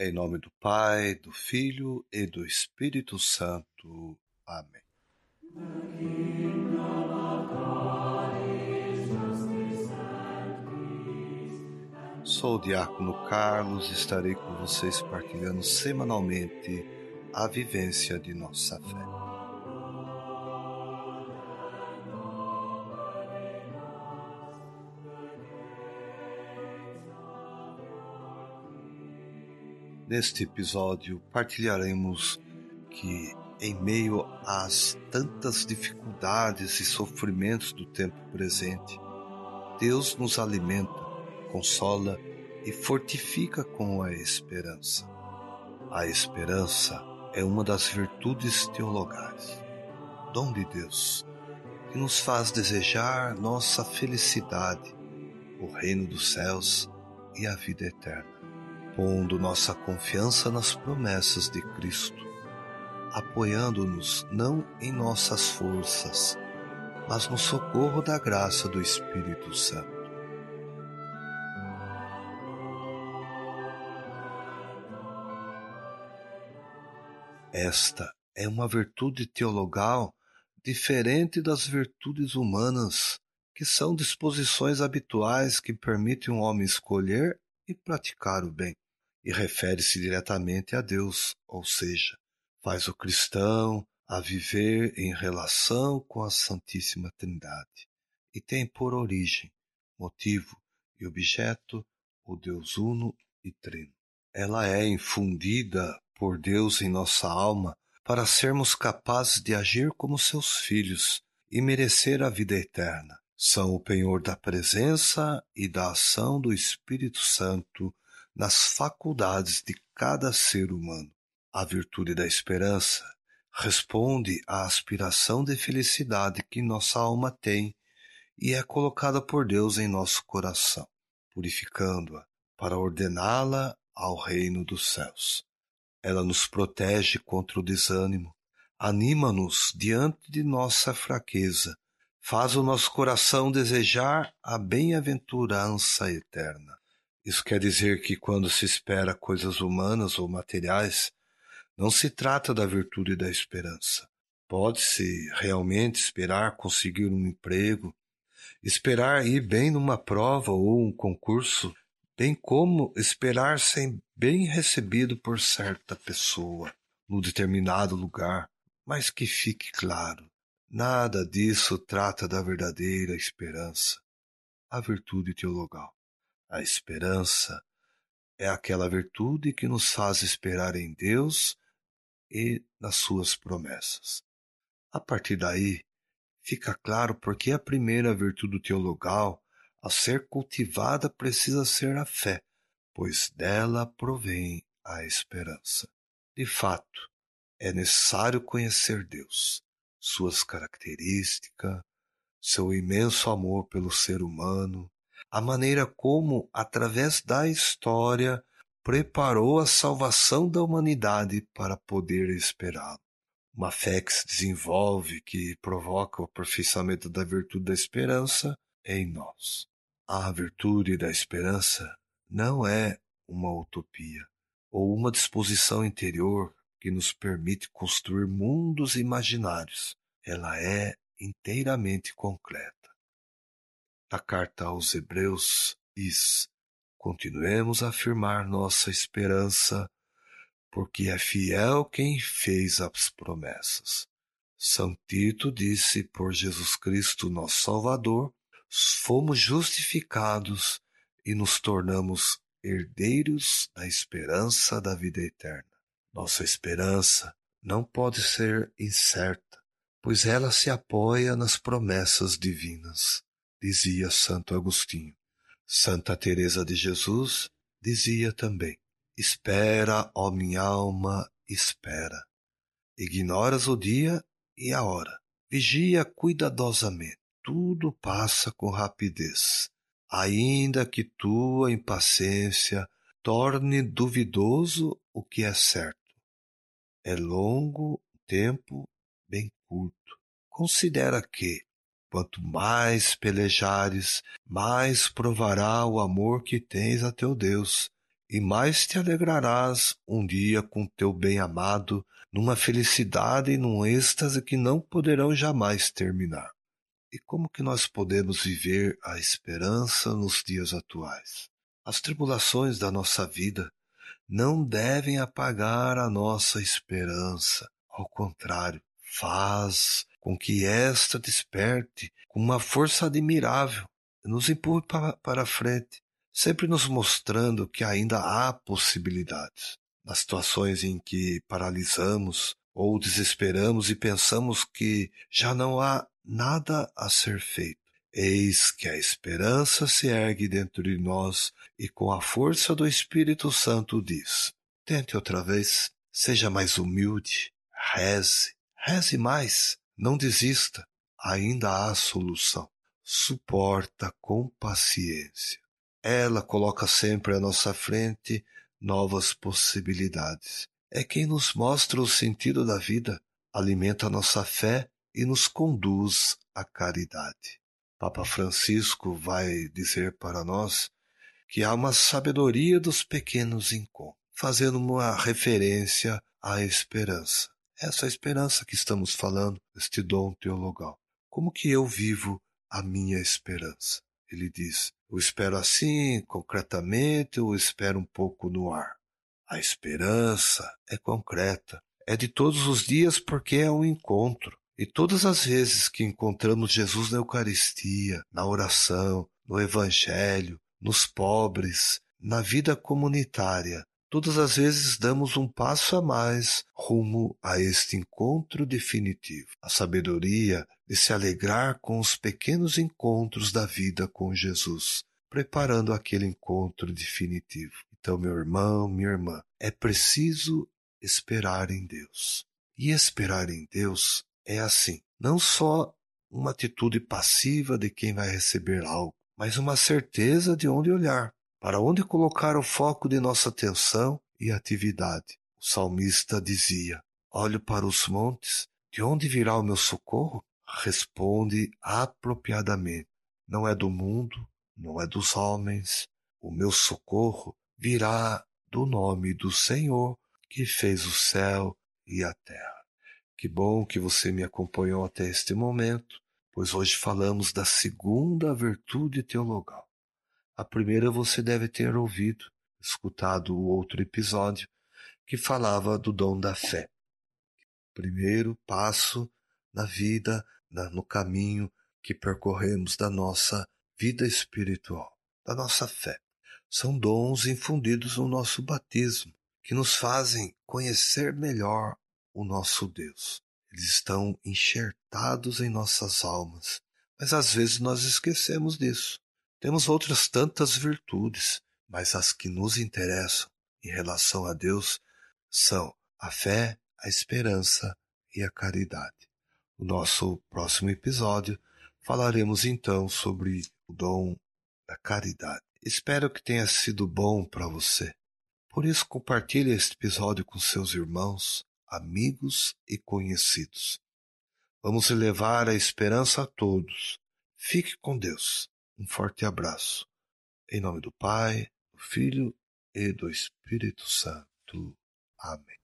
Em nome do Pai, do Filho e do Espírito Santo. Amém. Sou o Diácono Carlos e estarei com vocês partilhando semanalmente a vivência de nossa fé. Neste episódio, partilharemos que, em meio às tantas dificuldades e sofrimentos do tempo presente, Deus nos alimenta, consola e fortifica com a esperança. A esperança é uma das virtudes teologais, dom de Deus, que nos faz desejar nossa felicidade, o reino dos céus e a vida eterna pondo nossa confiança nas promessas de Cristo, apoiando-nos não em nossas forças, mas no socorro da graça do Espírito Santo. Esta é uma virtude teologal diferente das virtudes humanas, que são disposições habituais que permitem um homem escolher e praticar o bem e refere-se diretamente a Deus, ou seja, faz o cristão a viver em relação com a Santíssima Trindade e tem por origem, motivo e objeto o Deus Uno e Trino. Ela é infundida por Deus em nossa alma para sermos capazes de agir como seus filhos e merecer a vida eterna. São o penhor da presença e da ação do Espírito Santo nas faculdades de cada ser humano. A virtude da esperança responde à aspiração de felicidade que nossa alma tem e é colocada por Deus em nosso coração, purificando-a para ordená-la ao reino dos céus. Ela nos protege contra o desânimo, anima-nos diante de nossa fraqueza, faz o nosso coração desejar a bem-aventurança eterna. Isso quer dizer que quando se espera coisas humanas ou materiais, não se trata da virtude da esperança. Pode-se realmente esperar conseguir um emprego, esperar ir bem numa prova ou um concurso, bem como esperar ser bem recebido por certa pessoa, no determinado lugar. Mas que fique claro, nada disso trata da verdadeira esperança, a virtude teologal. A esperança é aquela virtude que nos faz esperar em Deus e nas suas promessas. A partir daí, fica claro porque a primeira virtude teologal a ser cultivada precisa ser a fé, pois dela provém a esperança. De fato, é necessário conhecer Deus, suas características, seu imenso amor pelo ser humano, a maneira como, através da história, preparou a salvação da humanidade para poder esperá-lo. Uma fé que se desenvolve, que provoca o aperfeiçoamento da virtude da esperança em nós. A virtude da esperança não é uma utopia ou uma disposição interior que nos permite construir mundos imaginários. Ela é inteiramente concreta. A carta aos Hebreus diz: Continuemos a afirmar nossa esperança, porque é fiel quem fez as promessas. São Tito disse: Por Jesus Cristo, nosso Salvador, fomos justificados e nos tornamos herdeiros da esperança da vida eterna. Nossa esperança não pode ser incerta, pois ela se apoia nas promessas divinas dizia Santo Agostinho. Santa Teresa de Jesus dizia também: Espera, ó minha alma, espera. Ignoras o dia e a hora. Vigia cuidadosamente. Tudo passa com rapidez, ainda que tua impaciência torne duvidoso o que é certo. É longo o tempo, bem curto. Considera que, Quanto mais pelejares, mais provará o amor que tens a teu Deus, e mais te alegrarás um dia com teu bem-amado, numa felicidade e num êxtase que não poderão jamais terminar. E como que nós podemos viver a esperança nos dias atuais? As tribulações da nossa vida não devem apagar a nossa esperança. Ao contrário, faz com que esta desperte com uma força admirável nos empurre para, para frente, sempre nos mostrando que ainda há possibilidades. Nas situações em que paralisamos ou desesperamos e pensamos que já não há nada a ser feito, eis que a esperança se ergue dentro de nós e com a força do Espírito Santo diz: Tente outra vez, seja mais humilde, reze, reze mais, não desista, ainda há solução. Suporta com paciência. Ela coloca sempre à nossa frente novas possibilidades. É quem nos mostra o sentido da vida, alimenta nossa fé e nos conduz à caridade. Papa Francisco vai dizer para nós que há uma sabedoria dos pequenos encontros, fazendo uma referência à esperança. Essa esperança que estamos falando, este dom teologal. Como que eu vivo a minha esperança? Ele diz: eu espero assim, concretamente, ou espero um pouco no ar. A esperança é concreta, é de todos os dias porque é um encontro. E todas as vezes que encontramos Jesus na Eucaristia, na oração, no Evangelho, nos pobres, na vida comunitária. Todas as vezes damos um passo a mais rumo a este encontro definitivo. A sabedoria de se alegrar com os pequenos encontros da vida com Jesus, preparando aquele encontro definitivo. Então, meu irmão, minha irmã, é preciso esperar em Deus. E esperar em Deus é assim, não só uma atitude passiva de quem vai receber algo, mas uma certeza de onde olhar, para onde colocar o foco de nossa atenção e atividade. O salmista dizia: Olho para os montes, de onde virá o meu socorro? Responde apropriadamente: Não é do mundo, não é dos homens. O meu socorro virá do nome do Senhor que fez o céu e a terra. Que bom que você me acompanhou até este momento pois hoje falamos da segunda virtude teologal. A primeira você deve ter ouvido, escutado o outro episódio que falava do dom da fé. Primeiro passo na vida, no caminho que percorremos da nossa vida espiritual, da nossa fé. São dons infundidos no nosso batismo, que nos fazem conhecer melhor o nosso Deus. Eles estão enxertados em nossas almas, mas às vezes nós esquecemos disso. Temos outras tantas virtudes, mas as que nos interessam em relação a Deus são a fé, a esperança e a caridade. No nosso próximo episódio falaremos então sobre o dom da caridade. Espero que tenha sido bom para você. Por isso, compartilhe este episódio com seus irmãos, amigos e conhecidos. Vamos levar a esperança a todos. Fique com Deus. Um forte abraço. Em nome do Pai, do Filho e do Espírito Santo. Amém.